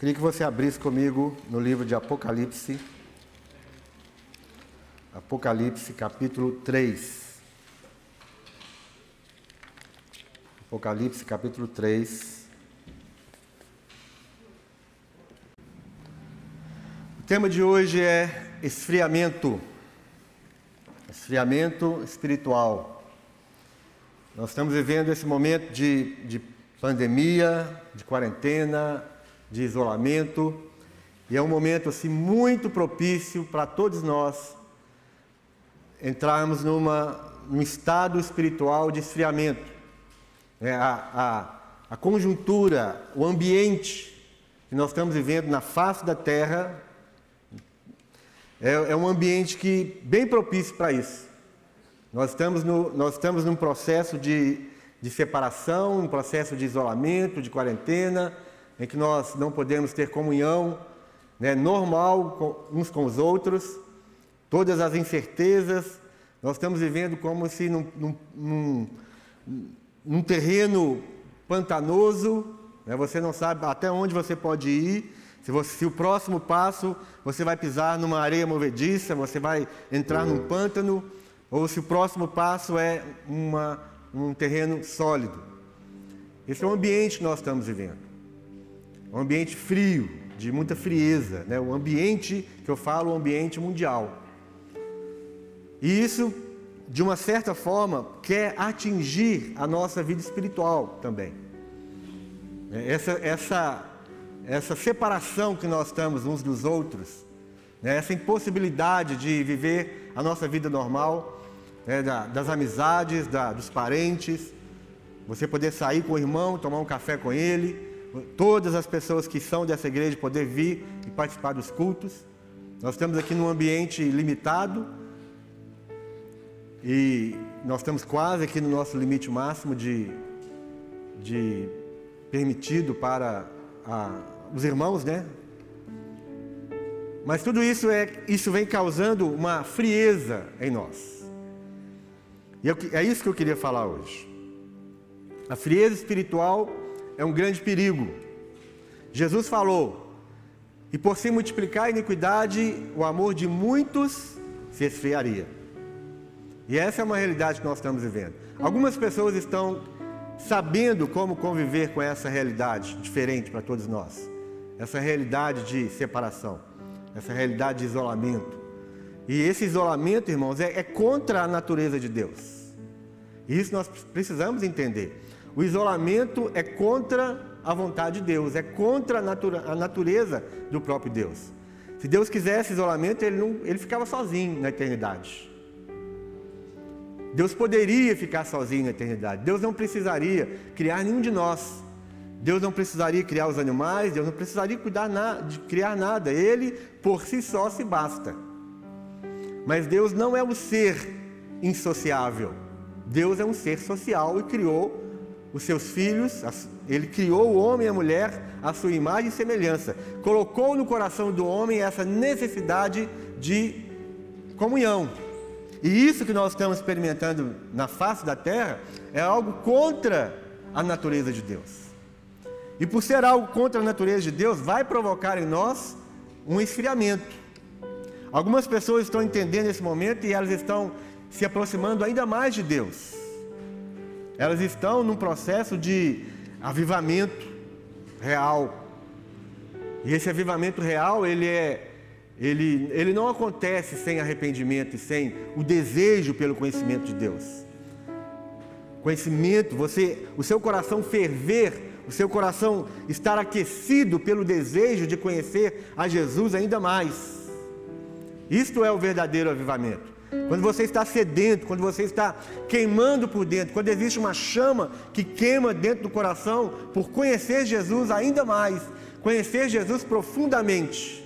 Queria que você abrisse comigo no livro de Apocalipse. Apocalipse, capítulo 3. Apocalipse, capítulo 3. O tema de hoje é esfriamento. Esfriamento espiritual. Nós estamos vivendo esse momento de, de pandemia, de quarentena, de isolamento, e é um momento assim muito propício para todos nós entrarmos numa, num estado espiritual de esfriamento. É, a, a, a conjuntura, o ambiente que nós estamos vivendo na face da Terra é, é um ambiente que bem propício para isso. Nós estamos, no, nós estamos num processo de, de separação, um processo de isolamento, de quarentena, em que nós não podemos ter comunhão né, normal uns com os outros, todas as incertezas, nós estamos vivendo como se num, num, num, num terreno pantanoso, né, você não sabe até onde você pode ir, se, você, se, o próximo passo você vai pisar numa areia movediça, você vai entrar num pântano, ou se o próximo passo é uma, um terreno sólido. Esse é o ambiente que nós estamos vivendo um ambiente frio, de muita frieza, né? o ambiente que eu falo, o ambiente mundial. E isso, de uma certa forma, quer atingir a nossa vida espiritual também. Essa, essa, essa separação que nós estamos uns dos outros, né? essa impossibilidade de viver a nossa vida normal, né? da, das amizades, da, dos parentes, você poder sair com o irmão, tomar um café com ele, todas as pessoas que são dessa igreja poder vir e participar dos cultos. Nós estamos aqui num ambiente limitado e nós estamos quase aqui no nosso limite máximo de, de permitido para a, os irmãos, né? Mas tudo isso é isso vem causando uma frieza em nós. E é, é isso que eu queria falar hoje. A frieza espiritual é um grande perigo. Jesus falou: e por se multiplicar a iniquidade, o amor de muitos se esfriaria. E essa é uma realidade que nós estamos vivendo. Algumas pessoas estão sabendo como conviver com essa realidade diferente para todos nós. Essa realidade de separação, essa realidade de isolamento. E esse isolamento, irmãos, é, é contra a natureza de Deus. E isso nós precisamos entender. O isolamento é contra a vontade de Deus, é contra a, natura, a natureza do próprio Deus. Se Deus quisesse isolamento, ele, não, ele ficava sozinho na eternidade. Deus poderia ficar sozinho na eternidade. Deus não precisaria criar nenhum de nós. Deus não precisaria criar os animais, Deus não precisaria cuidar na, de criar nada. Ele, por si só, se basta. Mas Deus não é um ser insociável. Deus é um ser social e criou os seus filhos, ele criou o homem e a mulher à sua imagem e semelhança. Colocou no coração do homem essa necessidade de comunhão. E isso que nós estamos experimentando na face da terra é algo contra a natureza de Deus. E por ser algo contra a natureza de Deus, vai provocar em nós um esfriamento. Algumas pessoas estão entendendo esse momento e elas estão se aproximando ainda mais de Deus. Elas estão num processo de avivamento real. E esse avivamento real, ele é ele, ele não acontece sem arrependimento e sem o desejo pelo conhecimento de Deus. Conhecimento, você, o seu coração ferver, o seu coração estar aquecido pelo desejo de conhecer a Jesus ainda mais. Isto é o verdadeiro avivamento. Quando você está sedento, quando você está queimando por dentro, quando existe uma chama que queima dentro do coração por conhecer Jesus ainda mais, conhecer Jesus profundamente.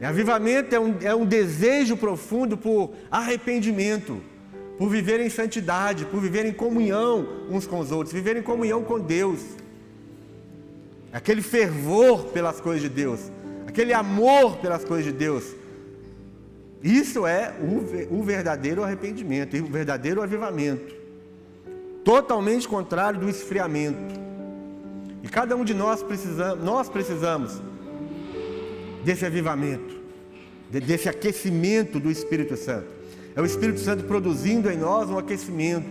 Avivamento é um, é um desejo profundo por arrependimento, por viver em santidade, por viver em comunhão uns com os outros, viver em comunhão com Deus. Aquele fervor pelas coisas de Deus, aquele amor pelas coisas de Deus isso é o, verdadeiro arrependimento e o verdadeiro avivamento. Totalmente contrário do esfriamento. E E cada um de nós precisamos, nós precisamos desse avivamento, desse aquecimento do Espírito Santo. É o Espírito Santo produzindo em nós um aquecimento,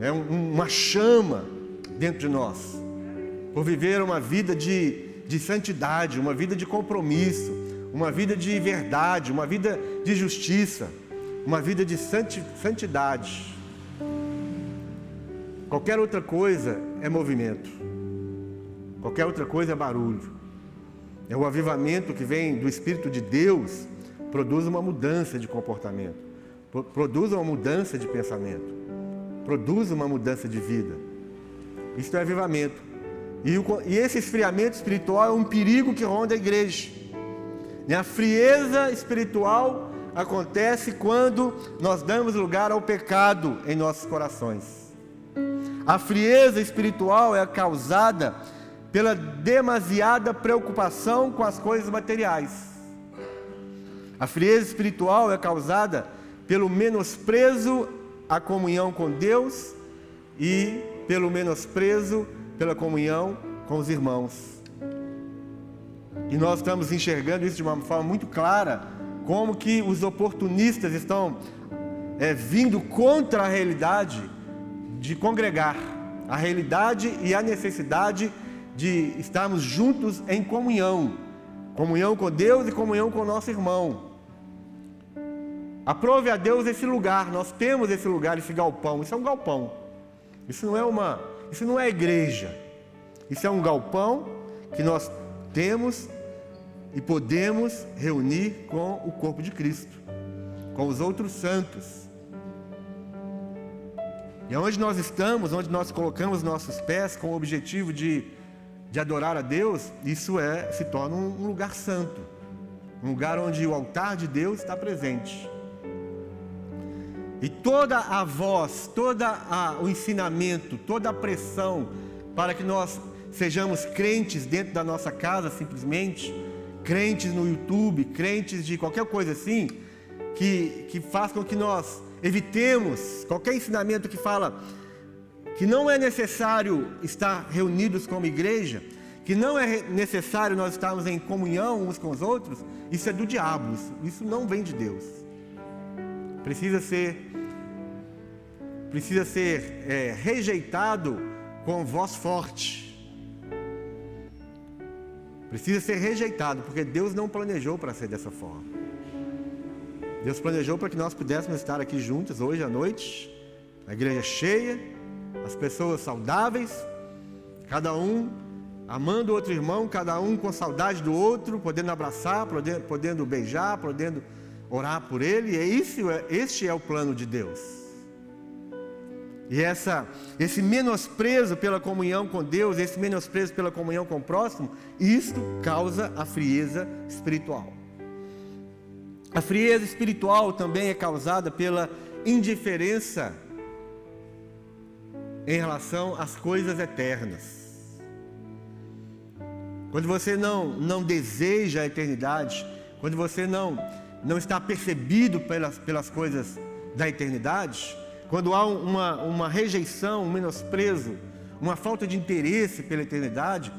é uma chama dentro de nós, por viver uma vida de, de santidade, uma vida de compromisso, uma vida de verdade, uma vida de justiça, uma vida de santidade. Qualquer outra coisa é movimento, qualquer outra coisa é barulho. É o avivamento que vem do Espírito de Deus, produz uma mudança de comportamento, produz uma mudança de pensamento, produz uma mudança de vida. Isso é avivamento. E, esse esfriamento espiritual é um perigo que ronda a igreja. A frieza espiritual acontece quando nós damos lugar ao pecado em nossos corações. A frieza espiritual é causada pela demasiada preocupação com as coisas materiais. A frieza espiritual é causada pelo menosprezo à comunhão com Deus e pelo menosprezo pela comunhão com os irmãos. E nós estamos enxergando isso de uma forma muito clara, como que os oportunistas estão é, vindo contra a realidade de congregar, a realidade e a necessidade de estarmos juntos em comunhão, comunhão com Deus e comunhão com o nosso irmão. Aprove a Deus esse lugar, nós temos esse lugar, esse galpão, isso é um galpão. Isso não é uma, isso não é igreja. Isso é um galpão que nós temos e podemos reunir com o corpo de Cristo, com os outros santos. E onde nós estamos, onde nós colocamos nossos pés com o objetivo de de adorar a Deus, isso é se torna um lugar santo, um lugar onde o altar de Deus está presente. E toda a voz, todo o ensinamento, toda a pressão para que nós sejamos crentes dentro da nossa casa, simplesmente, crentes no YouTube, crentes de qualquer coisa assim, que, que faz com que nós evitemos qualquer ensinamento que fala que não é necessário estar reunidos como igreja, que não é necessário nós estarmos em comunhão uns com os outros, isso é do diabo, isso não vem de Deus. Precisa ser, precisa ser é, rejeitado com voz forte. Precisa ser rejeitado, porque Deus não planejou para ser dessa forma. Deus planejou para que nós pudéssemos estar aqui juntos hoje à noite, a igreja cheia, as pessoas saudáveis, cada um amando o outro irmão, cada um com saudade do outro, podendo abraçar, podendo, beijar, podendo orar por ele. E é isso, este é o plano de Deus. E essa, esse menosprezo pela comunhão com Deus, esse menosprezo pela comunhão com o próximo, isto causa a frieza espiritual. A frieza espiritual também é causada pela indiferença em relação às coisas eternas. Quando você não, não deseja a eternidade, quando você não, não está percebido pelas, pelas coisas da eternidade, quando há uma, uma rejeição, um menosprezo, uma falta de interesse pela eternidade,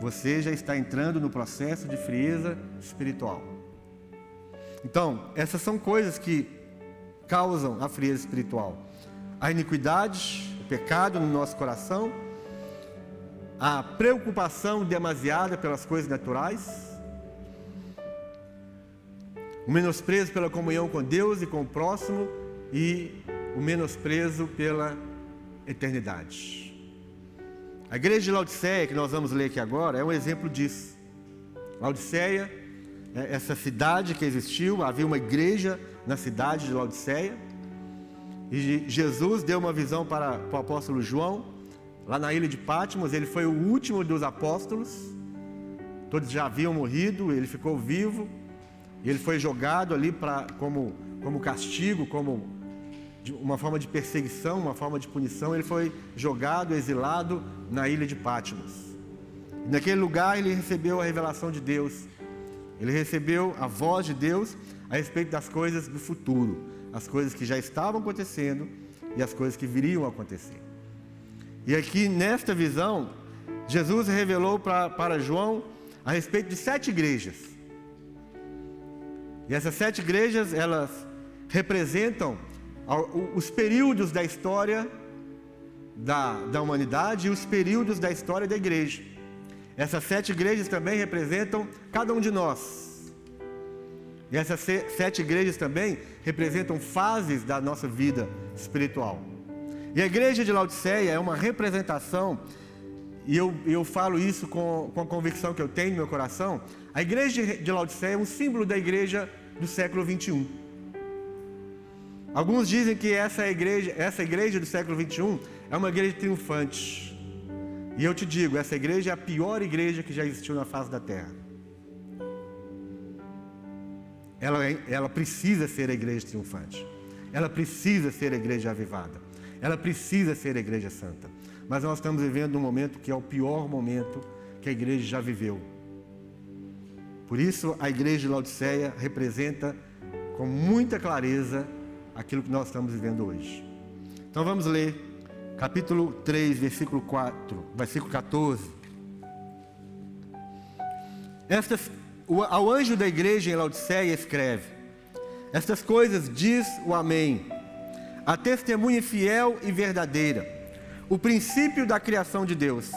você já está entrando no processo de frieza espiritual. Então, essas são coisas que causam a frieza espiritual. A iniquidade, pecado no nosso coração, a preocupação demasiada pelas coisas naturais, o menosprezo pela comunhão com Deus e com o próximo e o menosprezo pela eternidade. A igreja de Laodiceia, que nós vamos ler aqui agora, é um exemplo disso. Laodiceia, é essa cidade que existiu, havia uma igreja na cidade de Laodiceia e Jesus deu uma visão para, para o apóstolo João, lá na ilha de Patmos. Ele foi o último dos apóstolos. Todos já haviam morrido, ele ficou vivo. E ele foi jogado ali para, como, como castigo, como uma forma de perseguição, uma forma de punição. Ele foi jogado, exilado na ilha de Patmos. Naquele lugar ele recebeu a revelação de Deus. Ele recebeu a voz de Deus a respeito das coisas do futuro as coisas que já estavam acontecendo e as coisas que viriam a acontecer. E aqui nesta visão, Jesus revelou pra, para João a respeito de sete igrejas. E essas sete igrejas, elas representam os períodos da história da, da humanidade e os períodos da história da igreja. Essas sete igrejas também representam cada um de nós. E essas sete igrejas também representam fases da nossa vida espiritual. E a igreja de Laodiceia é uma representação, e eu, eu falo isso com, com a convicção que eu tenho no meu coração. A igreja de Laodiceia é um símbolo da igreja do século 21. Alguns dizem que essa igreja, essa igreja do século 21 é uma igreja triunfante. E eu te digo, essa igreja é a pior igreja que já existiu na face da terra. Ela, é, ela precisa ser a igreja triunfante. Ela precisa ser a igreja avivada. Ela precisa ser a igreja santa. Mas nós estamos vivendo um momento que é o pior momento que a igreja já viveu. Por isso, a igreja de Laodiceia representa com muita clareza aquilo que nós estamos vivendo hoje. Então vamos ler capítulo 3, versículo 4, versículo 14. Estas, ao anjo da igreja em Laodiceia escreve: Estas coisas diz o Amém, a testemunha fiel e verdadeira, o princípio da criação de Deus.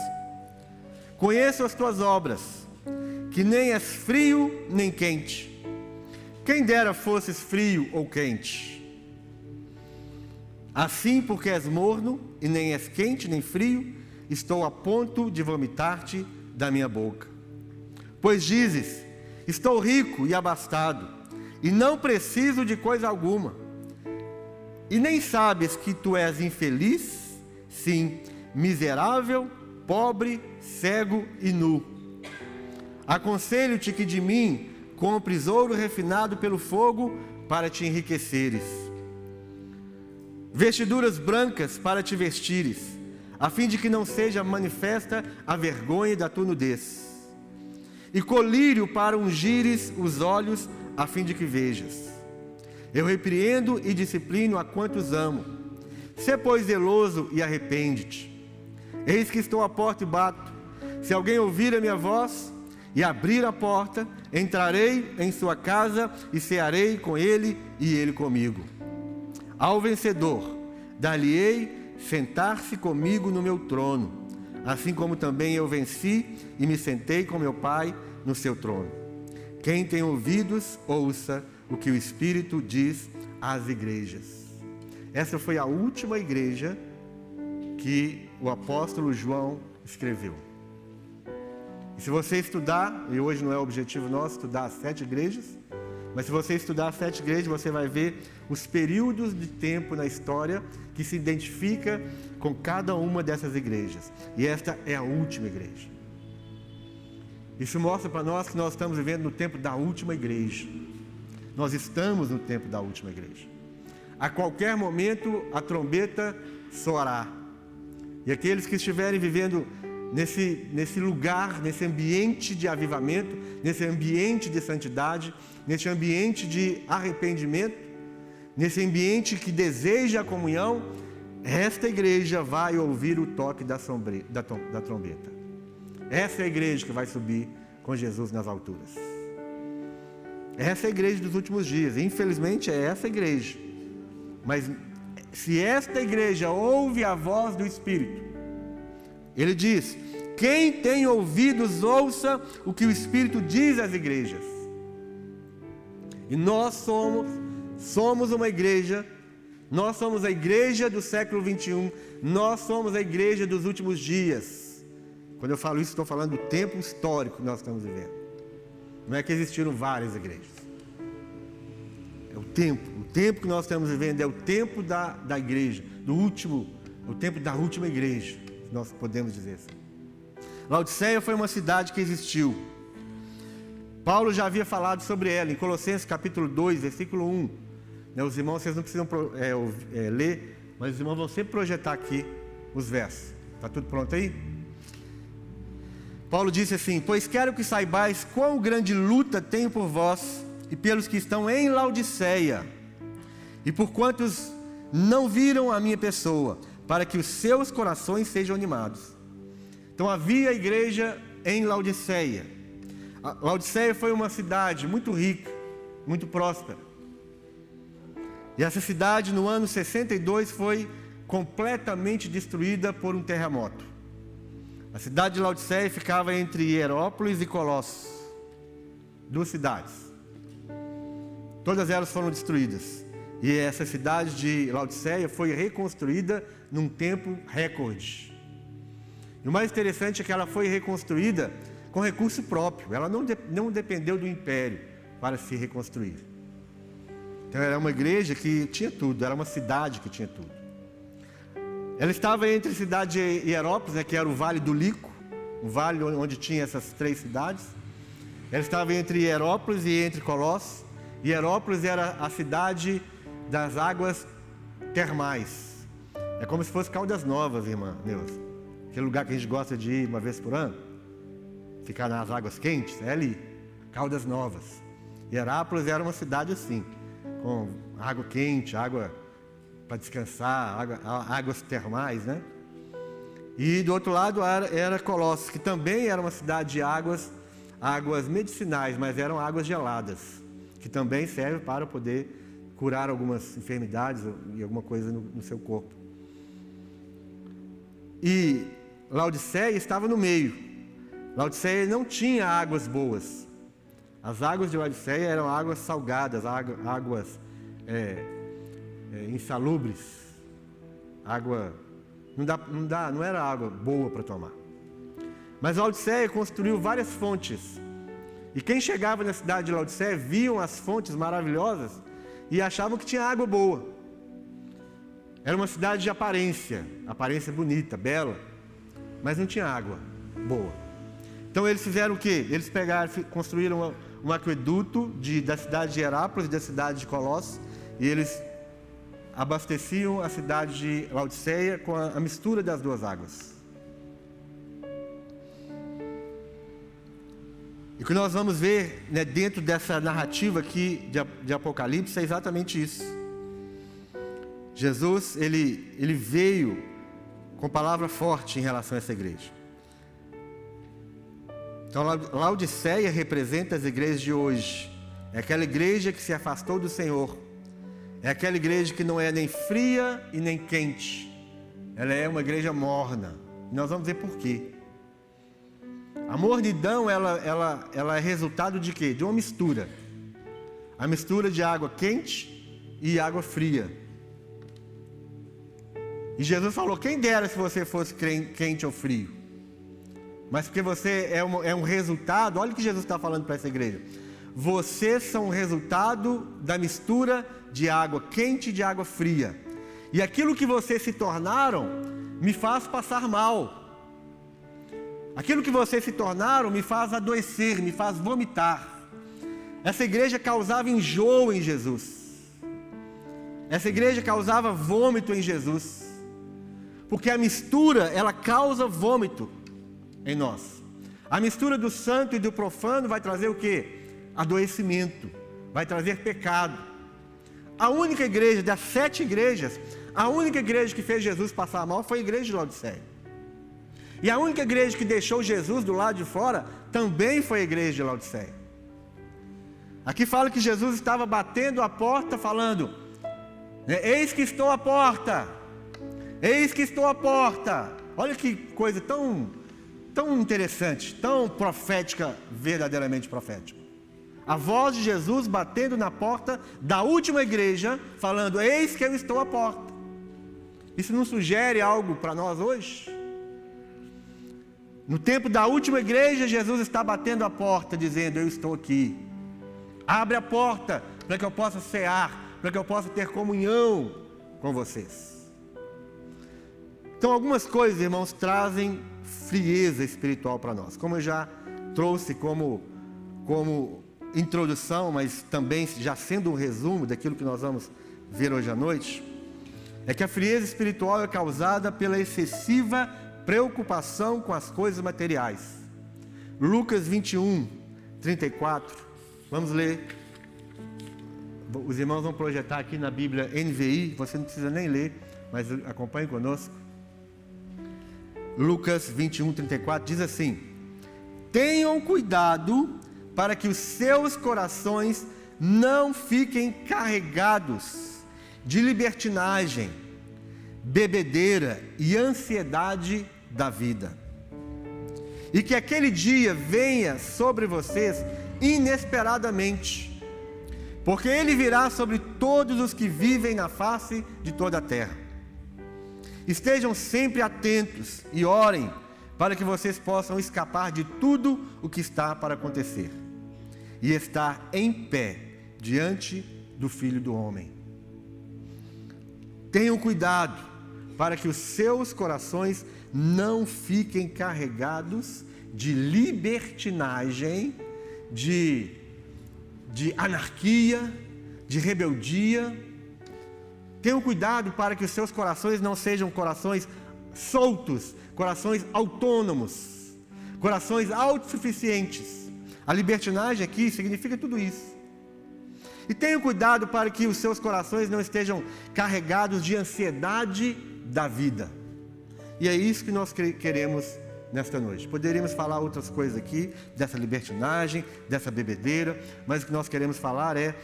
Conheço as tuas obras, que nem és frio nem quente. Quem dera fosses frio ou quente. Assim, porque és morno e nem és quente nem frio, estou a ponto de vomitar-te da minha boca. Pois dizes: Estou rico e abastado, e não preciso de coisa alguma. E nem sabes que tu és infeliz, sim, miserável, pobre, cego e nu. Aconselho-te que de mim compres ouro refinado pelo fogo para te enriqueceres vestiduras brancas para te vestires, a fim de que não seja manifesta a vergonha da tua nudez, e colírio para ungires os olhos, a fim de que vejas. Eu repreendo e disciplino a quantos amo. Sê, pois, zeloso e arrepende-te. Eis que estou à porta e bato. Se alguém ouvir a minha voz e abrir a porta, entrarei em sua casa e cearei com ele e ele comigo. Ao vencedor, dar-lhe-ei sentar-se comigo no meu trono, assim como também eu venci e me sentei com meu Pai no seu trono. Quem tem ouvidos, ouça o que o Espírito diz às igrejas. Essa foi a última igreja que o apóstolo João escreveu. E se você estudar, e hoje não é objetivo nosso estudar as sete igrejas, mas se você estudar as sete igrejas, você vai ver os períodos de tempo na história que se identifica com cada uma dessas igrejas. E esta é a última igreja. Isso mostra para nós que nós estamos vivendo no tempo da última igreja. Nós estamos no tempo da última igreja. A qualquer momento a trombeta soará. E aqueles que estiverem vivendo nesse, nesse lugar, nesse ambiente de avivamento, nesse ambiente de santidade, nesse ambiente de arrependimento, nesse ambiente que deseja a comunhão, esta igreja vai ouvir o toque da, sombre, da, da trombeta. Essa é a igreja que vai subir com Jesus nas alturas. Essa é a igreja dos últimos dias. Infelizmente é essa igreja. Mas se esta igreja ouve a voz do Espírito, ele diz: quem tem ouvidos, ouça o que o Espírito diz às igrejas. E nós somos, somos uma igreja, nós somos a igreja do século 21, nós somos a igreja dos últimos dias. Quando eu falo isso, estou falando do tempo histórico que nós estamos vivendo. Não é que existiram várias igrejas. É o tempo, o tempo que nós estamos vivendo é o tempo da, da igreja, do último, o tempo da última igreja, nós podemos dizer assim. Laodiceia foi uma cidade que existiu. Paulo já havia falado sobre ela em Colossenses capítulo 2, versículo 1. Né, os irmãos, vocês não precisam é, é, ler, mas os irmãos vão sempre projetar aqui os versos. Está tudo pronto aí? Paulo disse assim: Pois quero que saibais quão grande luta tenho por vós e pelos que estão em Laodiceia, e por quantos não viram a minha pessoa, para que os seus corações sejam animados Então havia igreja em Laodiceia. A Laodiceia foi uma cidade muito rica, muito próspera. E essa cidade, no ano 62, foi completamente destruída por um terremoto. A cidade de Laodiceia ficava entre Hierópolis e Colossos, duas cidades. Todas elas foram destruídas. E essa cidade de Laodiceia foi reconstruída num tempo recorde. E o mais interessante é que ela foi reconstruída com recurso próprio. Ela não, de, não dependeu do império para se reconstruir. Então era uma igreja que tinha tudo, era uma cidade que tinha tudo. Ela estava entre a cidade de Hierópolis, né, que era o Vale do Lico, o vale onde tinha essas três cidades. Ela estava entre Hierópolis e entre Colossos. Hierópolis era a cidade das águas termais. É como se fosse Caldas Novas, irmã Neuza. Aquele lugar que a gente gosta de ir uma vez por ano. Ficar nas águas quentes, é ali. Caldas Novas. Hierápolis era uma cidade assim, com água quente, água para descansar, água, águas termais, né? E do outro lado era, era Colossos, que também era uma cidade de águas, águas medicinais, mas eram águas geladas, que também servem para poder curar algumas enfermidades e alguma coisa no, no seu corpo. E Laodiceia estava no meio. Laodiceia não tinha águas boas. As águas de Laodiceia eram águas salgadas, águas é, é, insalubres, água não, dá, não, dá, não era água boa para tomar. Mas Laodiceia construiu várias fontes. E quem chegava na cidade de Laodiceia viam as fontes maravilhosas e achavam que tinha água boa. Era uma cidade de aparência, aparência bonita, bela, mas não tinha água boa. Então eles fizeram o quê? Eles pegaram, construíram um aqueduto de, da cidade de Herápolis e da cidade de Colossos e eles abasteciam a cidade de Laodiceia com a, a mistura das duas águas. E o que nós vamos ver né, dentro dessa narrativa aqui de, de Apocalipse é exatamente isso. Jesus, ele, ele veio com palavra forte em relação a essa igreja. Então, Laodiceia representa as igrejas de hoje. É aquela igreja que se afastou do Senhor, é aquela igreja que não é nem fria e nem quente. Ela é uma igreja morna. E nós vamos ver por quê. A mornidão, ela, ela, ela é resultado de quê? De uma mistura. A mistura de água quente e água fria. E Jesus falou: quem dera se você fosse quente ou frio. Mas porque você é um, é um resultado, olha o que Jesus está falando para essa igreja. Vocês são resultado da mistura de água quente e de água fria. E aquilo que vocês se tornaram me faz passar mal. Aquilo que vocês se tornaram me faz adoecer, me faz vomitar. Essa igreja causava enjoo em Jesus. Essa igreja causava vômito em Jesus. Porque a mistura, ela causa vômito em nós. A mistura do santo e do profano vai trazer o que? Adoecimento, vai trazer pecado. A única igreja das sete igrejas, a única igreja que fez Jesus passar mal foi a igreja de Laodiceia. E a única igreja que deixou Jesus do lado de fora também foi a igreja de Laodiceia. Aqui fala que Jesus estava batendo a porta, falando: né, Eis que estou à porta, eis que estou à porta. Olha que coisa tão, tão interessante, tão profética, verdadeiramente profética. A voz de Jesus batendo na porta da última igreja, falando: Eis que eu estou à porta. Isso não sugere algo para nós hoje? No tempo da última igreja, Jesus está batendo a porta, dizendo: Eu estou aqui. Abre a porta para que eu possa cear, para que eu possa ter comunhão com vocês. Então, algumas coisas, irmãos, trazem frieza espiritual para nós. Como eu já trouxe como, como introdução, mas também já sendo um resumo daquilo que nós vamos ver hoje à noite, é que a frieza espiritual é causada pela excessiva preocupação com as coisas materiais. Lucas 21, 34. Vamos ler. Os irmãos vão projetar aqui na Bíblia NVI, você não precisa nem ler, mas acompanhe conosco. Lucas 21, 34 diz assim: Tenham cuidado para que os seus corações não fiquem carregados de libertinagem, bebedeira e ansiedade da vida. E que aquele dia venha sobre vocês inesperadamente, porque ele virá sobre todos os que vivem na face de toda a terra. Estejam sempre atentos e orem para que vocês possam escapar de tudo o que está para acontecer e estar em pé diante do Filho do Homem. Tenham cuidado para que os seus corações não fiquem carregados de libertinagem, de, de anarquia, de rebeldia. Tenham cuidado para que os seus corações não sejam corações soltos, corações autônomos, corações autossuficientes. A libertinagem aqui significa tudo isso. E tenham cuidado para que os seus corações não estejam carregados de ansiedade da vida. E é isso que nós queremos nesta noite. Poderíamos falar outras coisas aqui, dessa libertinagem, dessa bebedeira, mas o que nós queremos falar é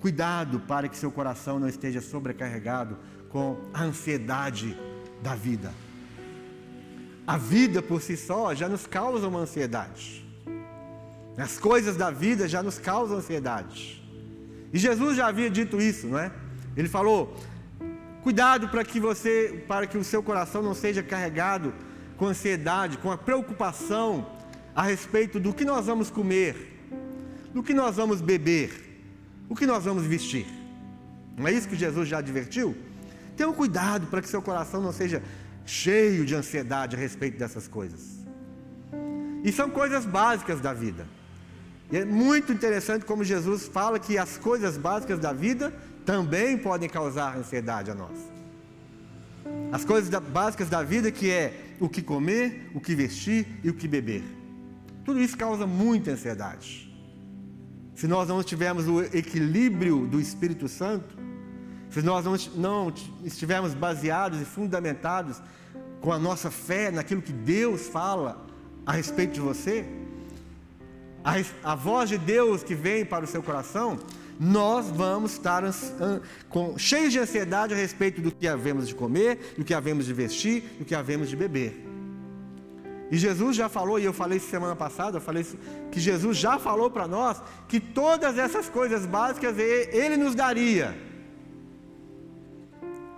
cuidado para que seu coração não esteja sobrecarregado com a ansiedade da vida. A vida por si só já nos causa uma ansiedade. As coisas da vida já nos causam ansiedade. E Jesus já havia dito isso, não é? Ele falou: Cuidado para que você, para que o seu coração não seja carregado com ansiedade, com a preocupação a respeito do que nós vamos comer, do que nós vamos beber, o que nós vamos vestir. Não é isso que Jesus já advertiu? Tenha cuidado para que seu coração não seja cheio de ansiedade a respeito dessas coisas. E são coisas básicas da vida. E é muito interessante como Jesus fala que as coisas básicas da vida também podem causar ansiedade a nós. As coisas básicas da vida que é o que comer, o que vestir e o que beber. Tudo isso causa muita ansiedade. Se nós não tivermos o equilíbrio do Espírito Santo, se nós não, não estivermos baseados e fundamentados com a nossa fé naquilo que Deus fala a respeito de você, a, a voz de Deus que vem para o seu coração, nós vamos estar cheios de ansiedade a respeito do que havemos de comer, do que havemos de vestir, do que havemos de beber. E Jesus já falou, e eu falei isso semana passada, eu falei isso, que Jesus já falou para nós que todas essas coisas básicas Ele nos daria.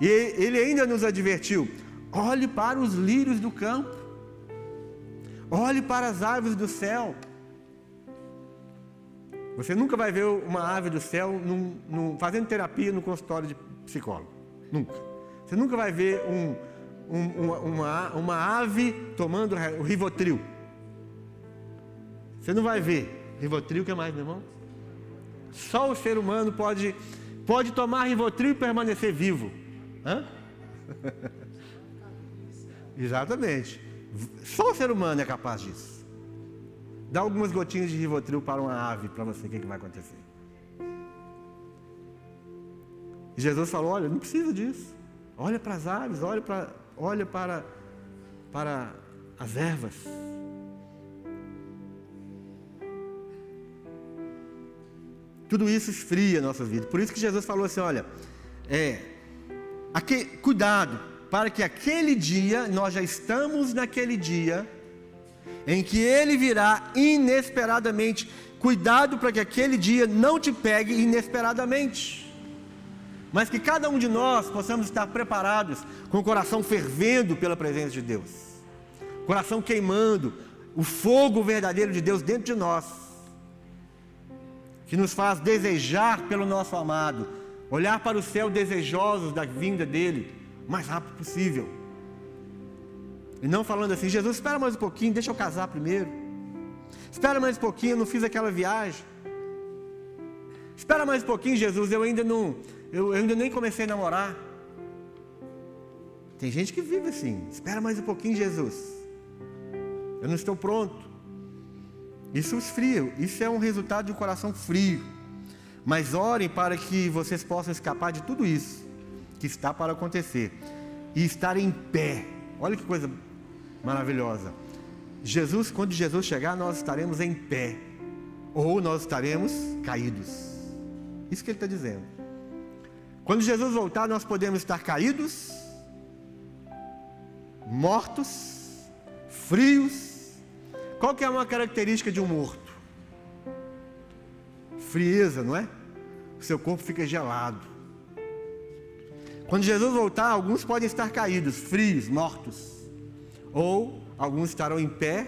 E Ele ainda nos advertiu: olhe para os lírios do campo, olhe para as árvores do céu. Você nunca vai ver uma ave do céu num, num, fazendo terapia no consultório de psicólogo. Nunca. Você nunca vai ver um, um, uma, uma, ave tomando o rivotril. Você não vai ver. Rivotril, o que mais, meu irmão? Só o ser humano pode, pode tomar rivotril e permanecer vivo. Hã? Exatamente. Só o ser humano é capaz disso. Dá algumas gotinhas de Rivotril para uma ave para você, o que, que vai acontecer? Jesus falou: olha, não precisa disso. Olha para as aves, olha para, olha para, para as ervas. Tudo isso esfria a nossa vida. Por isso que Jesus falou assim: olha, é, aqui, cuidado, para que aquele dia, nós já estamos naquele dia, em que ele virá inesperadamente. Cuidado para que aquele dia não te pegue inesperadamente. Mas que cada um de nós possamos estar preparados, com o coração fervendo pela presença de Deus, coração queimando, o fogo verdadeiro de Deus dentro de nós, que nos faz desejar pelo nosso amado, olhar para o céu desejosos da vinda dele, o mais rápido possível e não falando assim, Jesus, espera mais um pouquinho, deixa eu casar primeiro. Espera mais um pouquinho, eu não fiz aquela viagem. Espera mais um pouquinho, Jesus, eu ainda não, eu, eu ainda nem comecei a namorar. Tem gente que vive assim, espera mais um pouquinho, Jesus. Eu não estou pronto. Isso esfria, isso é um resultado de um coração frio. Mas orem para que vocês possam escapar de tudo isso que está para acontecer e estar em pé. Olha que coisa maravilhosa. Jesus, quando Jesus chegar, nós estaremos em pé, ou nós estaremos caídos. Isso que ele está dizendo. Quando Jesus voltar, nós podemos estar caídos, mortos, frios. Qual que é uma característica de um morto? Frieza, não é? O seu corpo fica gelado. Quando Jesus voltar, alguns podem estar caídos, frios, mortos. Ou alguns estarão em pé,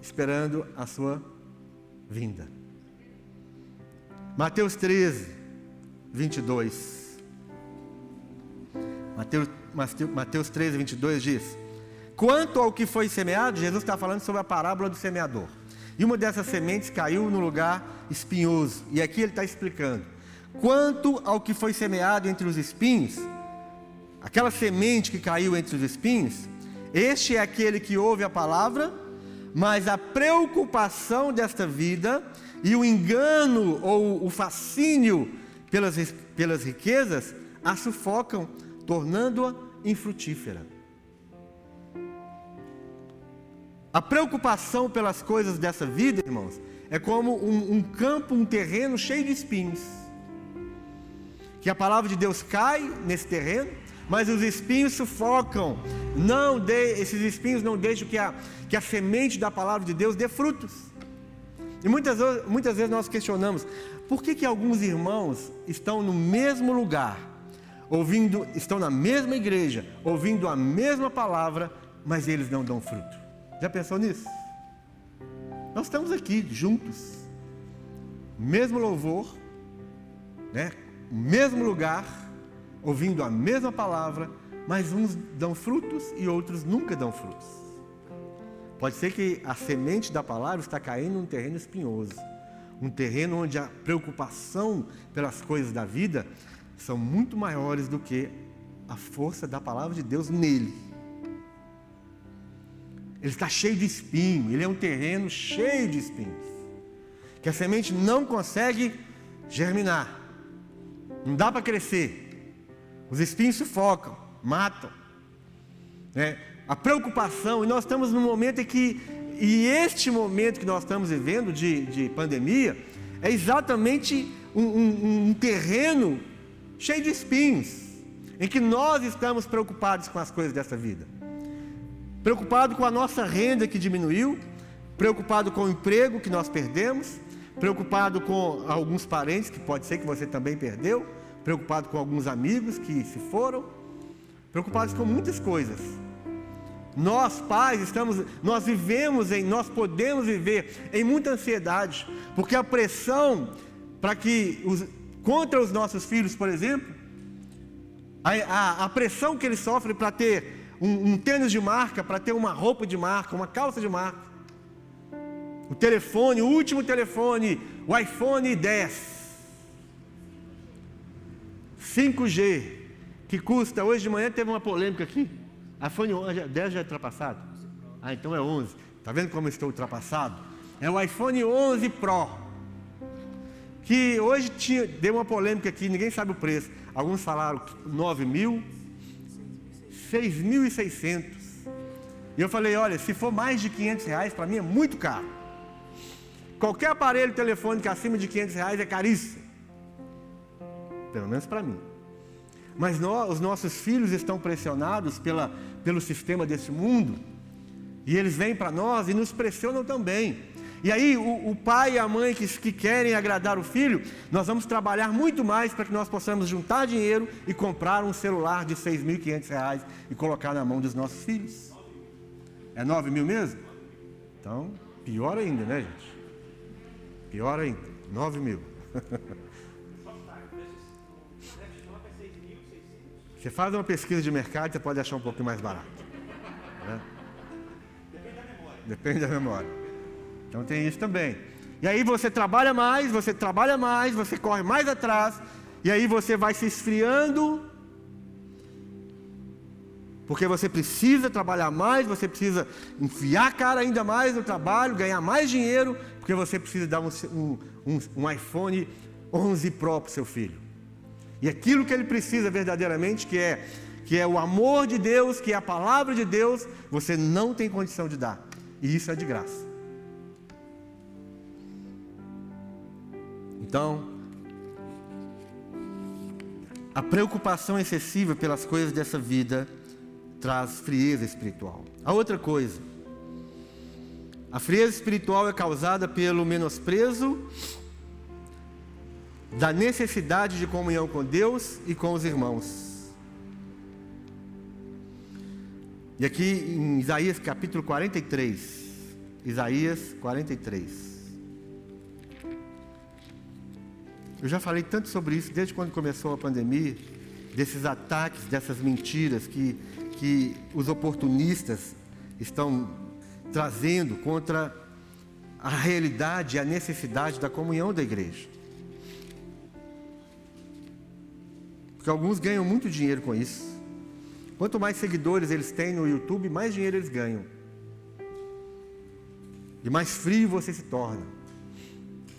esperando a sua vinda. Mateus 13, 22. Mateus, Mateus 13, 22 diz: Quanto ao que foi semeado, Jesus está falando sobre a parábola do semeador. E uma dessas sementes caiu no lugar espinhoso. E aqui ele está explicando: quanto ao que foi semeado entre os espinhos, aquela semente que caiu entre os espinhos, este é aquele que ouve a palavra, mas a preocupação desta vida e o engano ou o fascínio pelas, pelas riquezas a sufocam, tornando-a infrutífera. A preocupação pelas coisas dessa vida, irmãos, é como um, um, campo, um terreno cheio de espinhos. Que a palavra de Deus cai nesse terreno, mas os espinhos sufocam. Não dê, esses espinhos não deixam que a, que a semente da palavra de Deus dê frutos. E muitas, muitas vezes nós questionamos, por que, que alguns irmãos estão no mesmo lugar, ouvindo, estão na mesma igreja, ouvindo a mesma palavra, mas eles não dão fruto? Já pensou nisso? Nós estamos aqui juntos, mesmo louvor, né? mesmo lugar, ouvindo a mesma palavra, mas uns dão frutos e outros nunca dão frutos. Pode ser que a semente da palavra está caindo num terreno espinhoso um terreno onde a preocupação pelas coisas da vida são muito maiores do que a força da palavra de Deus nele. Ele está cheio de espinho, ele é um terreno cheio de espinhos, que a semente não consegue germinar, não dá para crescer, os espinhos sufocam, matam. Né? A preocupação, e nós estamos num momento em que e este momento que nós estamos vivendo de, de pandemia é exatamente um, um, um terreno cheio de espinhos, em que nós estamos preocupados com as coisas dessa vida. Preocupado com a nossa renda que diminuiu, preocupado com o emprego que nós perdemos, preocupado com alguns parentes que pode ser que você também perdeu, preocupado com alguns amigos que se foram, preocupados com muitas coisas. Nós, pais, estamos, nós vivemos em, nós podemos viver em muita ansiedade, porque a pressão para que os, contra os nossos filhos, por exemplo, a, a, a pressão que eles sofrem para ter um, um tênis de marca, para ter uma roupa de marca, uma calça de marca, o telefone, o último telefone, o iPhone 10, 5G, que custa, hoje de manhã teve uma polêmica aqui, iPhone 11, 10 já é ultrapassado? Ah, então é 11. Está vendo como eu estou ultrapassado? É o iPhone 11 Pro. Que hoje tinha, deu uma polêmica aqui, ninguém sabe o preço. Alguns falaram 9 mil, 6.600. E eu falei, olha, se for mais de 500 reais, para mim é muito caro. Qualquer aparelho telefônico acima de 500 reais é caríssimo. Pelo menos para mim. Mas nós, os nossos filhos estão pressionados pela, pelo sistema desse mundo, e eles vêm para nós e nos pressionam também. E aí, o, o pai e a mãe que, que querem agradar o filho, nós vamos trabalhar muito mais para que nós possamos juntar dinheiro e comprar um celular de R$ 6.500 e colocar na mão dos nossos filhos. É 9 mil mesmo? Então, pior ainda, né, gente? Pior ainda, 9 mil. Você faz uma pesquisa de mercado, você pode achar um pouquinho mais barato. Né? Depende da memória. Depende da memória. Então tem isso também. E aí você trabalha mais, você trabalha mais, você corre mais atrás, e aí você vai se esfriando, porque você precisa trabalhar mais, você precisa enfiar a cara ainda mais no trabalho, ganhar mais dinheiro, porque você precisa dar um, um, um iPhone 11 Pro para o seu filho. E aquilo que ele precisa verdadeiramente, que é, que é o amor de Deus, que é a palavra de Deus, você não tem condição de dar. E isso é de graça. Então, a preocupação excessiva pelas coisas dessa vida traz frieza espiritual. A outra coisa, a frieza espiritual é causada pelo menosprezo da necessidade de comunhão com Deus e com os irmãos. E aqui em Isaías capítulo 43, Isaías 43. Eu já falei tanto sobre isso desde quando começou a pandemia, desses ataques, dessas mentiras que, que os oportunistas estão trazendo contra a realidade e a necessidade da comunhão da igreja. Porque alguns ganham muito dinheiro com isso. Quanto mais seguidores eles têm no YouTube, mais dinheiro eles ganham. E mais frio você se torna.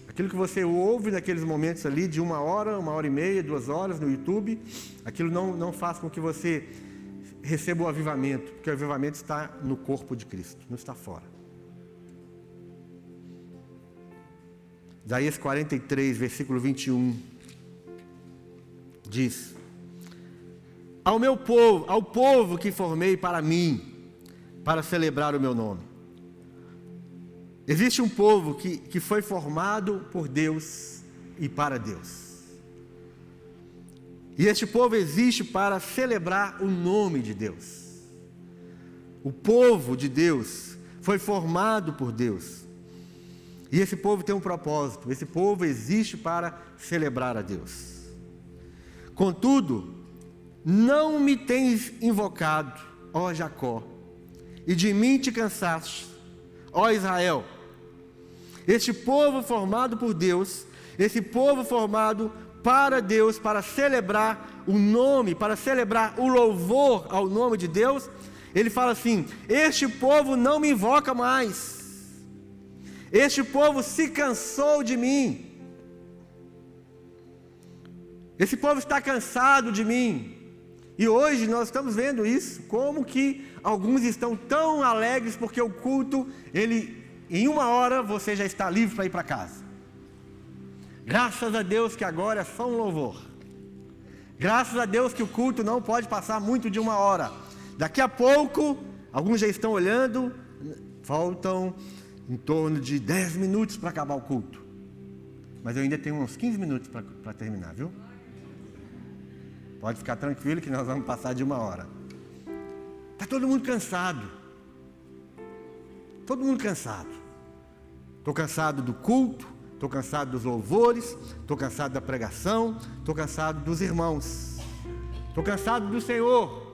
Aquilo que você ouve naqueles momentos ali, de uma hora, uma hora e meia, duas horas no YouTube, aquilo não, não faz com que você receba o avivamento, porque o avivamento está no corpo de Cristo, não está fora. Isaías 43, versículo 21, diz: Ao meu povo, ao povo que formei para mim, para celebrar o meu nome. Existe um povo que, que foi formado por Deus e para Deus. E este povo existe para celebrar o nome de Deus. O povo de Deus foi formado por Deus. E esse povo tem um propósito. Esse povo existe para celebrar a Deus. Contudo, não me tens invocado, ó Jacó, e de mim te cansaste, ó Israel. Este povo formado por Deus, esse povo formado para Deus, para celebrar o nome, para celebrar o louvor ao nome de Deus, ele fala assim: Este povo não me invoca mais, este povo se cansou de mim, esse povo está cansado de mim. E hoje nós estamos vendo isso, como que alguns estão tão alegres porque o culto, ele em uma hora você já está livre para ir para casa. Graças a Deus que agora é só um louvor. Graças a Deus que o culto não pode passar muito de uma hora. Daqui a pouco, alguns já estão olhando, faltam em torno de 10 minutos para acabar o culto. Mas eu ainda tenho uns 15 minutos para terminar, viu? Pode ficar tranquilo que nós vamos passar de uma hora. Está todo mundo cansado. Todo mundo cansado. Estou cansado do culto, Estou cansado dos louvores, estou cansado da pregação, estou cansado dos irmãos, estou cansado do Senhor.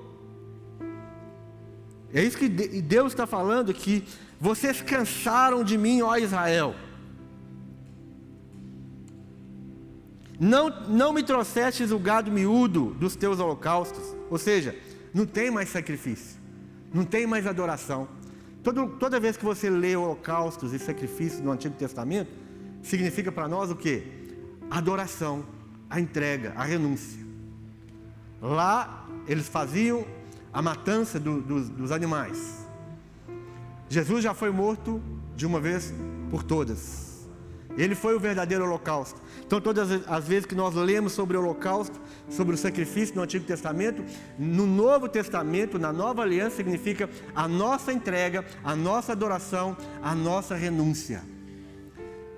É isso que Deus está falando que vocês cansaram de mim, ó Israel. Não, não me trouxestes o gado miúdo dos teus holocaustos. Ou seja, não tem mais sacrifício, não tem mais adoração. Todo, toda vez que você lê holocaustos e sacrifícios no Antigo Testamento, significa para nós o que? Adoração, a entrega, a renúncia. Lá eles faziam a matança do, do, dos animais. Jesus já foi morto de uma vez por todas. Ele foi o verdadeiro holocausto. Então, todas as vezes que nós lemos sobre o holocausto, sobre o sacrifício no Antigo Testamento, no Novo Testamento, na nova aliança, significa a nossa entrega, a nossa adoração, a nossa renúncia.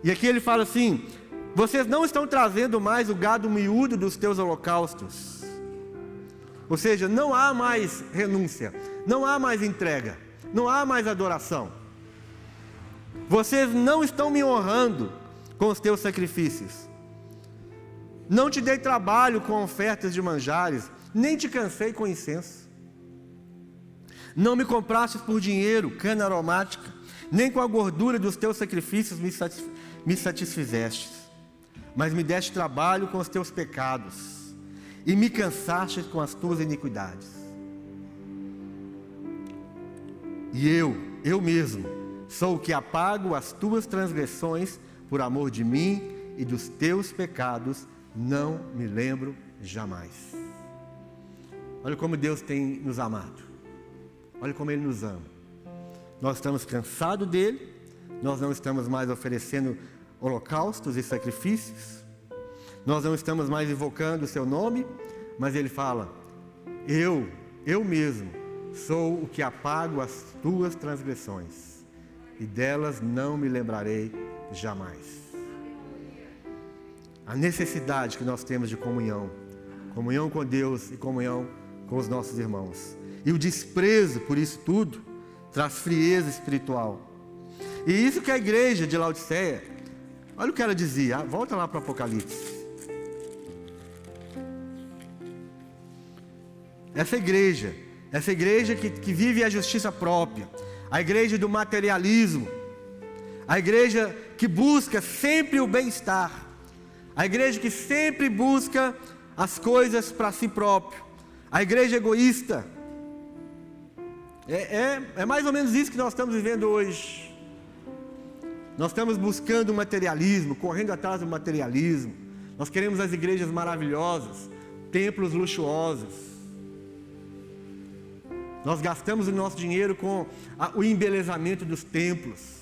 E aqui ele fala assim: vocês não estão trazendo mais o gado miúdo dos teus holocaustos. Ou seja, não há mais renúncia, não há mais entrega, não há mais adoração. Vocês não estão me honrando com os teus sacrifícios. Não te dei trabalho com ofertas de manjares, nem te cansei com incenso. Não me compraste por dinheiro, cana aromática, nem com a gordura dos teus sacrifícios me, satisf me satisfizeste, mas me deste trabalho com os teus pecados, e me cansaste com as tuas iniquidades. E eu, eu mesmo, sou o que apago as tuas transgressões por amor de mim e dos teus pecados, não me lembro jamais. Olha como Deus tem nos amado. Olha como Ele nos ama. Nós estamos cansados dele, nós não estamos mais oferecendo holocaustos e sacrifícios, nós não estamos mais invocando o seu nome, mas Ele fala: Eu, eu mesmo, sou o que apago as tuas transgressões, e delas não me lembrarei jamais. A necessidade que nós temos de comunhão, comunhão com Deus e comunhão com os nossos irmãos. E o desprezo por isso tudo traz frieza espiritual. E isso que a igreja de Laodiceia, olha o que ela dizia, volta lá para o Apocalipse. Essa igreja, essa igreja que, que vive a justiça própria, a igreja do materialismo, a igreja que busca sempre o bem-estar, a igreja que sempre busca as coisas para si próprio, a igreja egoísta. É, é, é, mais ou menos isso que nós estamos vivendo hoje. Nós estamos buscando o materialismo, correndo atrás do materialismo. Nós queremos as igrejas maravilhosas, templos luxuosos. Nós gastamos o nosso dinheiro com o embelezamento dos templos.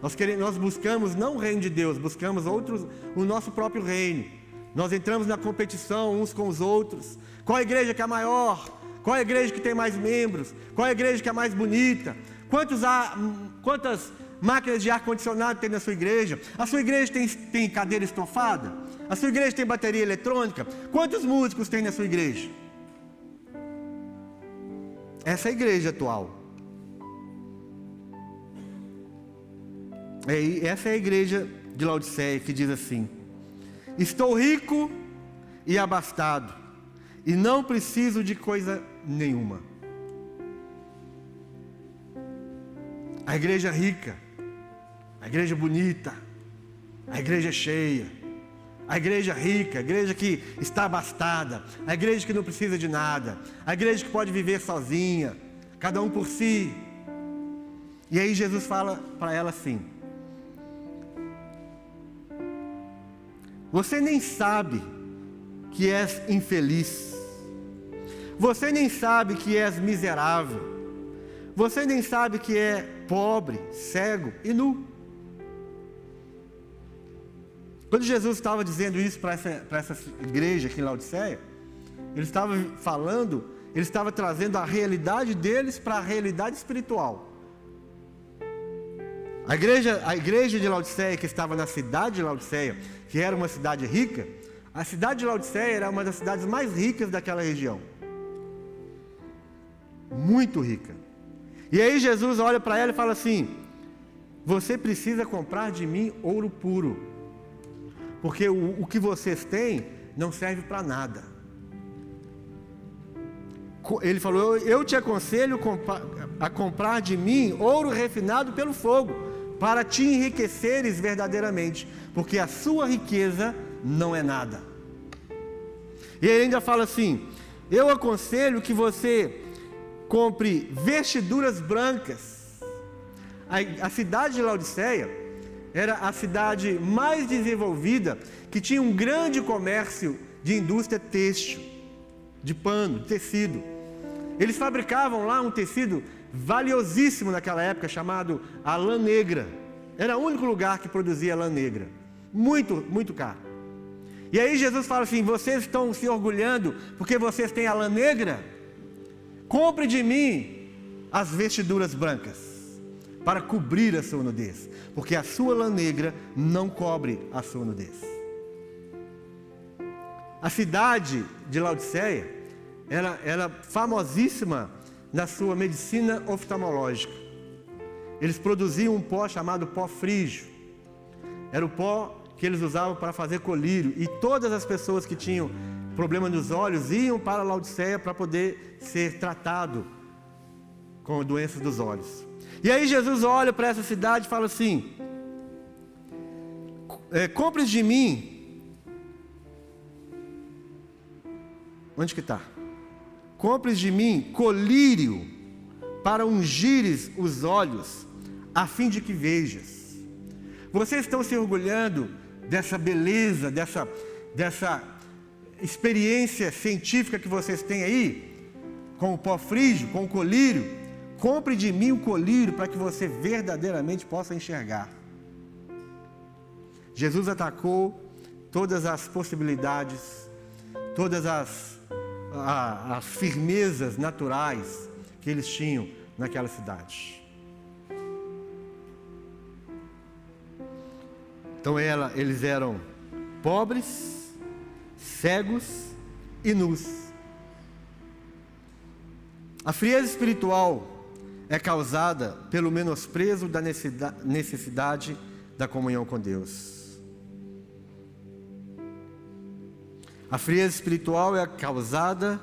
Nós, queremos, nós buscamos não o reino de Deus, buscamos outros, o nosso próprio reino. Nós entramos na competição uns com os outros. Qual a igreja que é maior? Qual a igreja que tem mais membros? Qual a igreja que é mais bonita? Quantos quantas máquinas de ar-condicionado tem na sua igreja? A sua igreja tem, tem cadeira estofada? A sua igreja tem bateria eletrônica? Quantos músicos tem na sua igreja? Essa é a igreja atual. É, essa é a igreja de Laodiceia que diz assim: Estou rico e abastado, e não preciso de coisa nenhuma. A igreja rica, a igreja bonita, a igreja cheia, a igreja rica, a igreja que está abastada, a igreja que não precisa de nada, a igreja que pode viver sozinha, cada um por si. E aí Jesus fala para ela assim: Você nem sabe que és infeliz. Você nem sabe que és miserável. Você nem sabe que é pobre, cego e nu. Quando Jesus estava dizendo isso para essa, para essa igreja aqui em Laodiceia, ele estava falando, ele estava trazendo a realidade deles para a realidade espiritual. A igreja, a igreja de Laodiceia, que estava na cidade de Laodiceia, que era uma cidade rica, a cidade de Laodiceia era uma das cidades mais ricas daquela região. Muito rica. E aí Jesus olha para ela e fala assim: Você precisa comprar de mim ouro puro, porque o, o que vocês têm não serve para nada. Ele falou: Eu te aconselho a comprar de mim ouro refinado pelo fogo para te enriqueceres verdadeiramente, porque a sua riqueza não é nada. E ele ainda fala assim: Eu aconselho que você compre vestiduras brancas. A, a cidade de Laodiceia era a cidade mais desenvolvida, que tinha um grande comércio de indústria têxtil, de pano, tecido. Eles fabricavam lá um tecido valiosíssimo naquela época, chamado a lã negra. Era o único lugar que produzia lã negra. Muito, muito caro. E aí Jesus fala assim: vocês estão se orgulhando porque vocês têm a lã negra? Compre de mim as vestiduras brancas para cobrir a sua nudez, porque a sua lã negra não cobre a sua nudez. A cidade de Laodiceia era, era famosíssima na sua medicina oftalmológica. Eles produziam um pó chamado pó frígio. Era o pó que eles usavam para fazer colírio. E todas as pessoas que tinham problema nos olhos iam para Laodiceia para poder ser tratado com doenças dos olhos. E aí Jesus olha para essa cidade e fala assim: é, compres de mim. Onde que está? Compres de mim colírio para ungires os olhos, a fim de que vejas. Vocês estão se orgulhando dessa beleza, dessa, dessa experiência científica que vocês têm aí, com o pó frígio, com o colírio, compre de mim o colírio para que você verdadeiramente possa enxergar. Jesus atacou todas as possibilidades, todas as, as firmezas naturais que eles tinham naquela cidade. Então ela, eles eram pobres, cegos e nus. A frieza espiritual é causada pelo menosprezo da necessidade da comunhão com Deus. A frieza espiritual é causada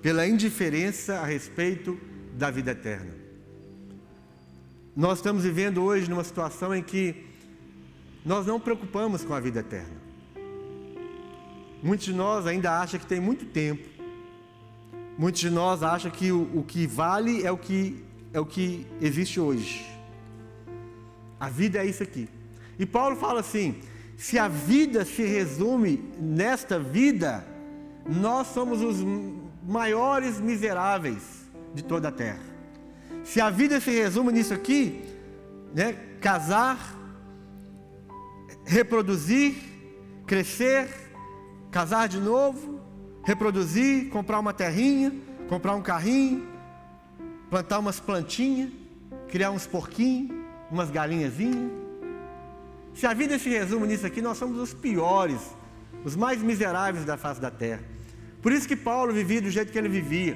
pela indiferença a respeito da vida eterna. Nós estamos vivendo hoje numa situação em que nós não preocupamos com a vida eterna. Muitos de nós ainda acham que tem muito tempo. Muitos de nós acham que o, o que vale é o que, é o que existe hoje. A vida é isso aqui. E Paulo fala assim: se a vida se resume nesta vida, nós somos os maiores miseráveis de toda a terra. Se a vida se resume nisso aqui, né, casar, reproduzir, crescer, casar de novo, reproduzir, comprar uma terrinha, comprar um carrinho, plantar umas plantinhas, criar uns porquinhos, umas galinhazinhas. Se a vida se resume nisso aqui, nós somos os piores, os mais miseráveis da face da terra. Por isso que Paulo vivia do jeito que ele vivia,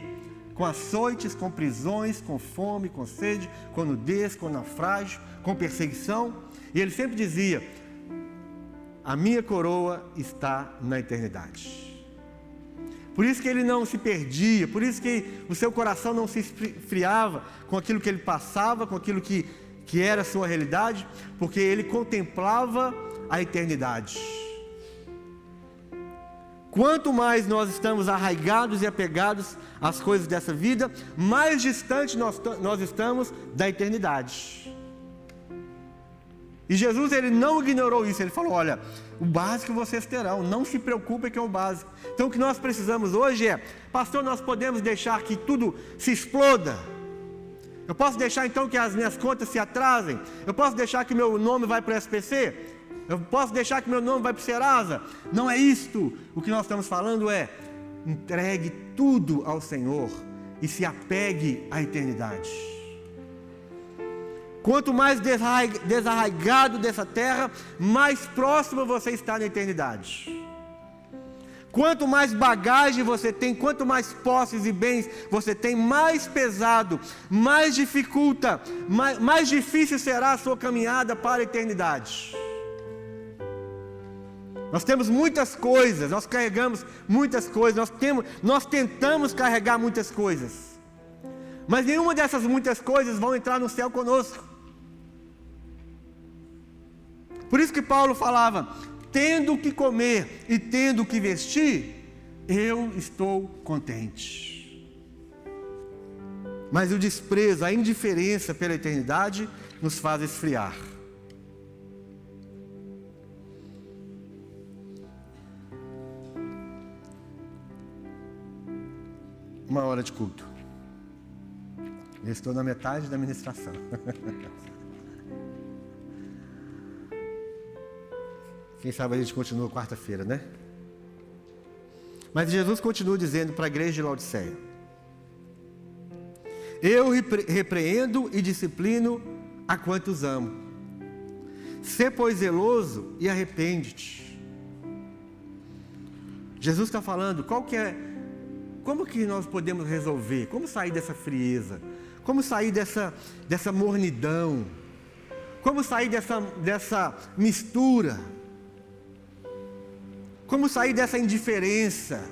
com açoites, com prisões, com fome, com sede, com nudez, com naufrágio, com perseguição. E ele sempre dizia: a minha coroa está na eternidade. Por isso que ele não se perdia, por isso que o seu coração não se esfriava com aquilo que ele passava, com aquilo que, que era a sua realidade, porque ele contemplava a eternidade. Quanto mais nós estamos arraigados e apegados às coisas dessa vida, mais distante nós, nós estamos da eternidade. E Jesus ele não ignorou isso, ele falou: olha, o básico vocês terão, não se preocupem que é o básico. Então o que nós precisamos hoje é, pastor, nós podemos deixar que tudo se exploda. Eu posso deixar então que as minhas contas se atrasem? Eu posso deixar que meu nome vai para o SPC? Eu posso deixar que meu nome vai para o Serasa? Não é isto. O que nós estamos falando é entregue tudo ao Senhor e se apegue à eternidade. Quanto mais desarraigado dessa terra, mais próximo você está da eternidade. Quanto mais bagagem você tem, quanto mais posses e bens você tem, mais pesado, mais dificulta, mais, mais difícil será a sua caminhada para a eternidade. Nós temos muitas coisas, nós carregamos muitas coisas, nós, temos, nós tentamos carregar muitas coisas, mas nenhuma dessas muitas coisas vão entrar no céu conosco. Por isso que Paulo falava: tendo o que comer e tendo o que vestir, eu estou contente. Mas o desprezo, a indiferença pela eternidade nos faz esfriar. Uma hora de culto. Eu estou na metade da ministração. Quem sabe a gente continua quarta-feira, né? Mas Jesus continua dizendo para a igreja de Laodiceia: Eu repreendo e disciplino a quantos amo. Sê, pois, zeloso e arrepende-te. Jesus está falando, qual que é, como que nós podemos resolver? Como sair dessa frieza? Como sair dessa, dessa mornidão? Como sair dessa, dessa mistura? Como sair dessa indiferença?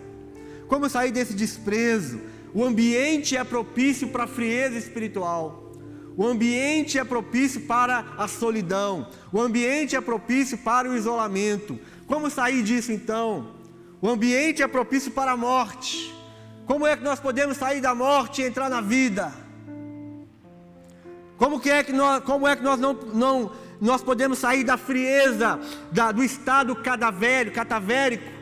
Como sair desse desprezo? O ambiente é propício para a frieza espiritual. O ambiente é propício para a solidão. O ambiente é propício para o isolamento. Como sair disso então? O ambiente é propício para a morte. Como é que nós podemos sair da morte e entrar na vida? Como, que é, que nós, como é que nós não, não nós podemos sair da frieza, da, do estado cadavérico, catavérico.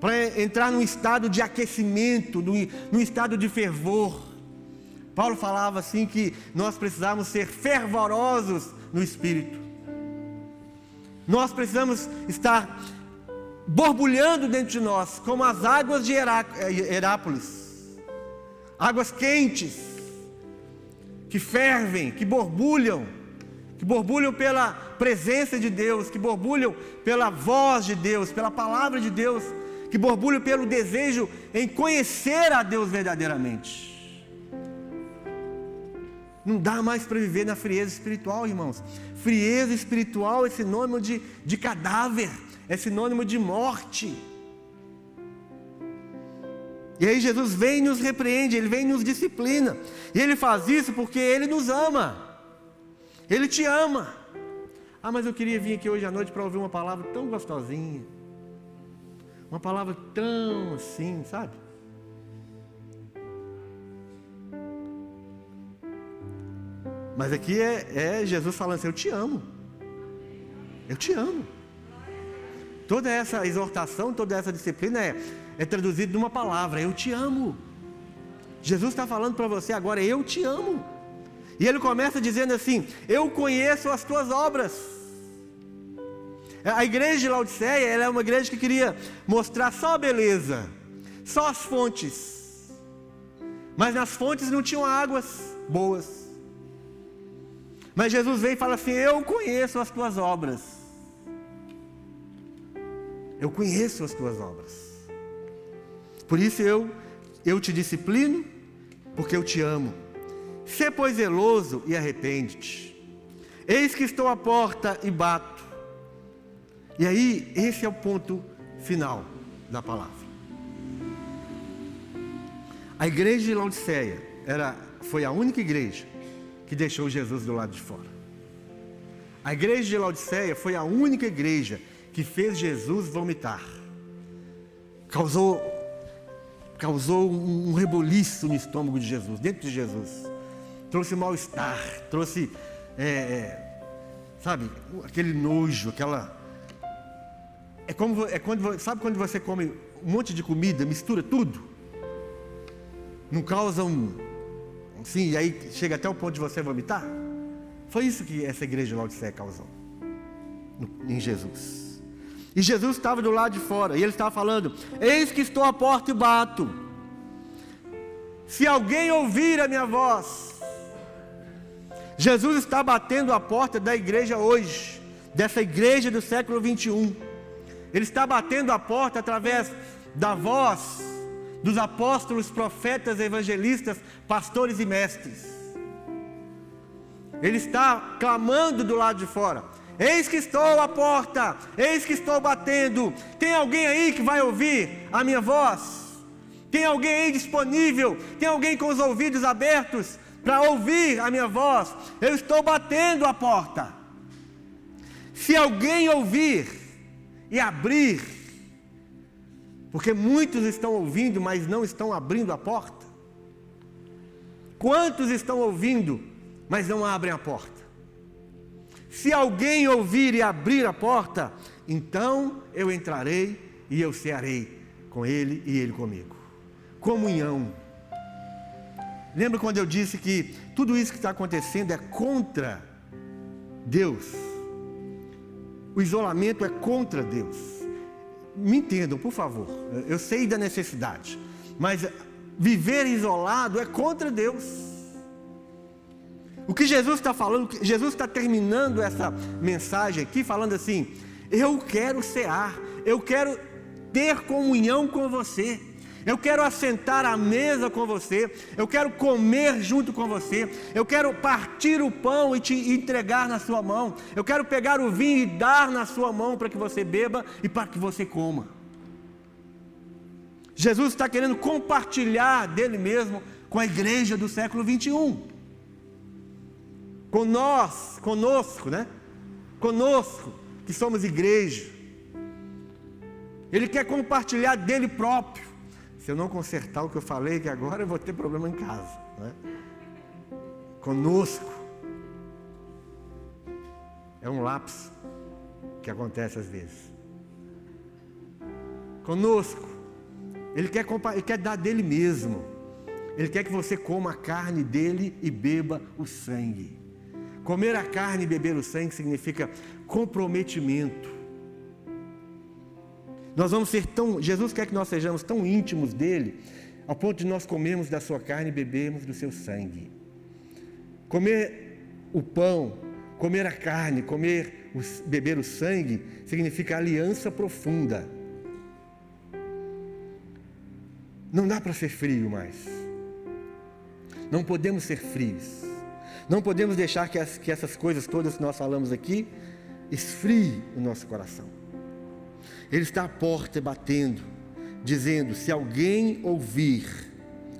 para entrar num estado de aquecimento, num estado de fervor. Paulo falava assim que nós precisamos ser fervorosos no espírito. Nós precisamos estar borbulhando dentro de nós, como as águas de Herápolis águas quentes, que fervem, que borbulham, que borbulham pela presença de Deus, que borbulham pela voz de Deus, pela palavra de Deus, que borbulham pelo desejo em conhecer a Deus verdadeiramente. Não dá mais para viver na frieza espiritual, irmãos. Frieza espiritual é sinônimo de, de cadáver, é sinônimo de morte. E aí Jesus vem e nos repreende, ele vem e nos disciplina. E ele faz isso porque ele nos ama. Ele te ama. Ah, mas eu queria vir aqui hoje à noite para ouvir uma palavra tão gostosinha. Uma palavra tão assim, sabe? Mas aqui é, é Jesus falando assim: Eu te amo. Eu te amo. Toda essa exortação, toda essa disciplina é, é traduzida numa palavra: Eu te amo. Jesus está falando para você agora: Eu te amo. E ele começa dizendo assim: Eu conheço as tuas obras. A igreja de Laodiceia é uma igreja que queria mostrar só a beleza, só as fontes. Mas nas fontes não tinham águas boas. Mas Jesus vem e fala assim: Eu conheço as tuas obras. Eu conheço as tuas obras. Por isso eu, eu te disciplino, porque eu te amo. Sê, pois, zeloso e arrepende-te. Eis que estou à porta e bato. E aí, esse é o ponto final da palavra. A igreja de Laodiceia era, foi a única igreja que deixou Jesus do lado de fora. A igreja de Laodiceia foi a única igreja que fez Jesus vomitar. Causou, causou um reboliço no estômago de Jesus, dentro de Jesus. Trouxe mal-estar, trouxe, é, é, sabe, aquele nojo, aquela é como é quando sabe quando você come um monte de comida, mistura tudo, não causa um, sim, e aí chega até o ponto de você vomitar. Foi isso que essa igreja de Laodiceia causou em Jesus. E Jesus estava do lado de fora e ele estava falando: Eis que estou à porta e bato. Se alguém ouvir a minha voz, Jesus está batendo a porta da igreja hoje, dessa igreja do século 21. Ele está batendo a porta através da voz dos apóstolos, profetas, evangelistas, pastores e mestres. Ele está clamando do lado de fora. Eis que estou à porta, eis que estou batendo. Tem alguém aí que vai ouvir a minha voz? Tem alguém aí disponível? Tem alguém com os ouvidos abertos para ouvir a minha voz? Eu estou batendo a porta. Se alguém ouvir e abrir, porque muitos estão ouvindo, mas não estão abrindo a porta. Quantos estão ouvindo, mas não abrem a porta? Se alguém ouvir e abrir a porta, então eu entrarei e eu cearei com ele e ele comigo. Comunhão. Lembra quando eu disse que tudo isso que está acontecendo é contra Deus? O isolamento é contra Deus. Me entendam, por favor. Eu sei da necessidade, mas viver isolado é contra Deus. O que Jesus está falando, Jesus está terminando essa mensagem aqui falando assim: eu quero cear, eu quero ter comunhão com você. Eu quero assentar à mesa com você, eu quero comer junto com você, eu quero partir o pão e te entregar na sua mão, eu quero pegar o vinho e dar na sua mão para que você beba e para que você coma. Jesus está querendo compartilhar dele mesmo com a igreja do século 21. Com nós, conosco, né? Conosco, que somos igreja. Ele quer compartilhar dele próprio. Se eu não consertar o que eu falei, que agora eu vou ter problema em casa. Né? Conosco. É um lapso que acontece às vezes. Conosco. Ele quer, ele quer dar dele mesmo. Ele quer que você coma a carne dele e beba o sangue. Comer a carne e beber o sangue significa comprometimento. Nós vamos ser tão. Jesus quer que nós sejamos tão íntimos dele, ao ponto de nós comermos da sua carne e bebermos do seu sangue. Comer o pão, comer a carne, comer, beber o sangue, significa aliança profunda. Não dá para ser frio mais. Não podemos ser frios. Não podemos deixar que, as, que essas coisas todas que nós falamos aqui esfrie o nosso coração. Ele está à porta batendo, dizendo: Se alguém ouvir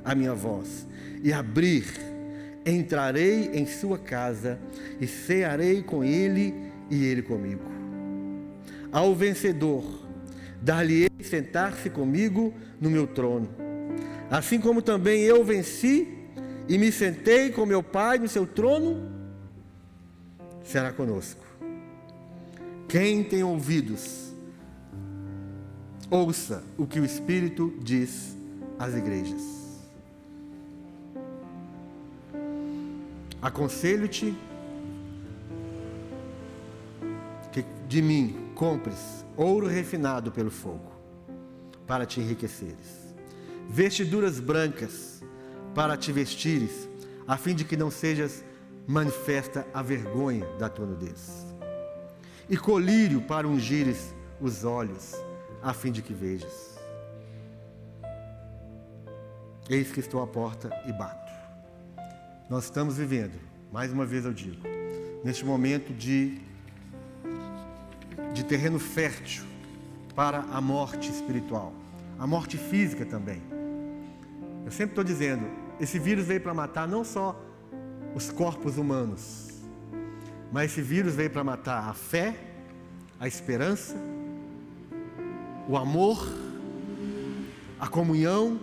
a minha voz e abrir, entrarei em sua casa e cearei com ele e ele comigo. Ao vencedor, dar-lhe-ei sentar-se comigo no meu trono, assim como também eu venci e me sentei com meu Pai no seu trono, será conosco. Quem tem ouvidos, ouça o que o Espírito diz às igrejas. Aconselho-te que de mim compres ouro refinado pelo fogo, para te enriqueceres, vestiduras brancas para te vestires, a fim de que não sejas manifesta a vergonha da tua nudez. E colírio para ungires os olhos, a fim de que vejas. Eis que estou à porta e bato. Nós estamos vivendo, mais uma vez eu digo, neste momento de, de terreno fértil para a morte espiritual, a morte física também. Eu sempre estou dizendo, esse vírus veio para matar não só os corpos humanos, mas esse vírus veio para matar a fé, a esperança, o amor, a comunhão.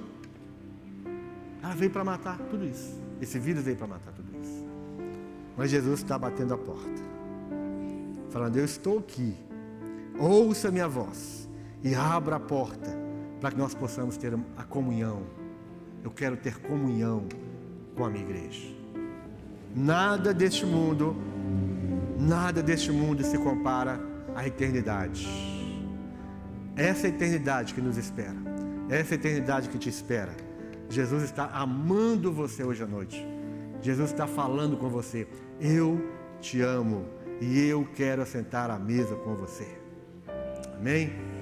Ela veio para matar tudo isso. Esse vírus veio para matar tudo isso. Mas Jesus está batendo a porta, falando: Eu estou aqui, ouça minha voz e abra a porta para que nós possamos ter a comunhão eu quero ter comunhão com a minha igreja. Nada deste mundo, nada deste mundo se compara à eternidade. Essa é a eternidade que nos espera. Essa é a eternidade que te espera. Jesus está amando você hoje à noite. Jesus está falando com você. Eu te amo e eu quero assentar à mesa com você. Amém?